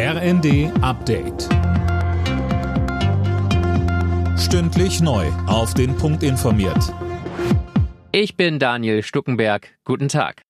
RND Update. Stündlich neu. Auf den Punkt informiert. Ich bin Daniel Stuckenberg. Guten Tag.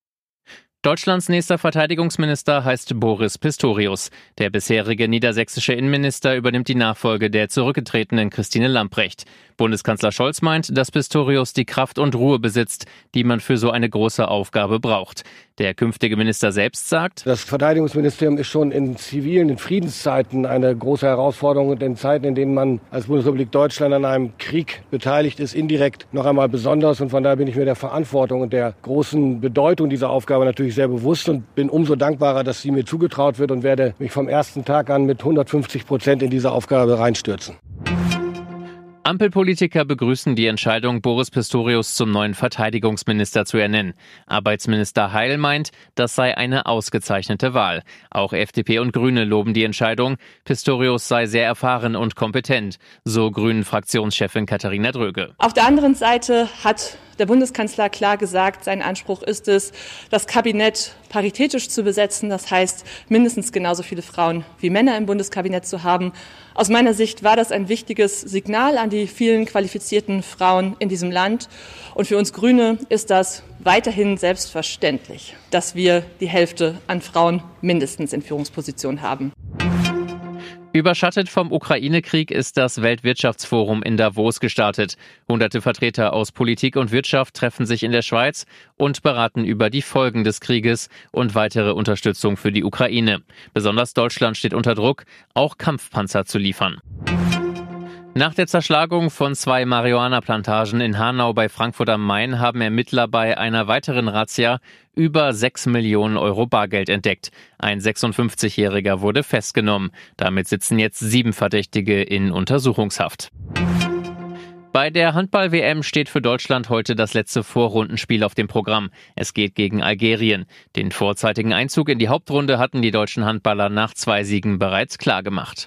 Deutschlands nächster Verteidigungsminister heißt Boris Pistorius. Der bisherige niedersächsische Innenminister übernimmt die Nachfolge der zurückgetretenen Christine Lamprecht. Bundeskanzler Scholz meint, dass Pistorius die Kraft und Ruhe besitzt, die man für so eine große Aufgabe braucht. Der künftige Minister selbst sagt, das Verteidigungsministerium ist schon in zivilen, in Friedenszeiten eine große Herausforderung und in Zeiten, in denen man als Bundesrepublik Deutschland an einem Krieg beteiligt ist, indirekt noch einmal besonders. Und von daher bin ich mir der Verantwortung und der großen Bedeutung dieser Aufgabe natürlich sehr bewusst und bin umso dankbarer, dass sie mir zugetraut wird und werde mich vom ersten Tag an mit 150 Prozent in diese Aufgabe reinstürzen. Ampelpolitiker begrüßen die Entscheidung, Boris Pistorius zum neuen Verteidigungsminister zu ernennen. Arbeitsminister Heil meint, das sei eine ausgezeichnete Wahl. Auch FDP und Grüne loben die Entscheidung. Pistorius sei sehr erfahren und kompetent, so Grünen Fraktionschefin Katharina Dröge. Auf der anderen Seite hat der Bundeskanzler klar gesagt, sein Anspruch ist es, das Kabinett paritätisch zu besetzen. Das heißt, mindestens genauso viele Frauen wie Männer im Bundeskabinett zu haben. Aus meiner Sicht war das ein wichtiges Signal an die vielen qualifizierten Frauen in diesem Land. Und für uns Grüne ist das weiterhin selbstverständlich, dass wir die Hälfte an Frauen mindestens in Führungspositionen haben. Überschattet vom Ukraine-Krieg ist das Weltwirtschaftsforum in Davos gestartet. Hunderte Vertreter aus Politik und Wirtschaft treffen sich in der Schweiz und beraten über die Folgen des Krieges und weitere Unterstützung für die Ukraine. Besonders Deutschland steht unter Druck, auch Kampfpanzer zu liefern. Nach der Zerschlagung von zwei Marihuana-Plantagen in Hanau bei Frankfurt am Main haben Ermittler bei einer weiteren Razzia über 6 Millionen Euro Bargeld entdeckt. Ein 56-Jähriger wurde festgenommen. Damit sitzen jetzt sieben Verdächtige in Untersuchungshaft. Bei der Handball-WM steht für Deutschland heute das letzte Vorrundenspiel auf dem Programm. Es geht gegen Algerien. Den vorzeitigen Einzug in die Hauptrunde hatten die deutschen Handballer nach zwei Siegen bereits klargemacht.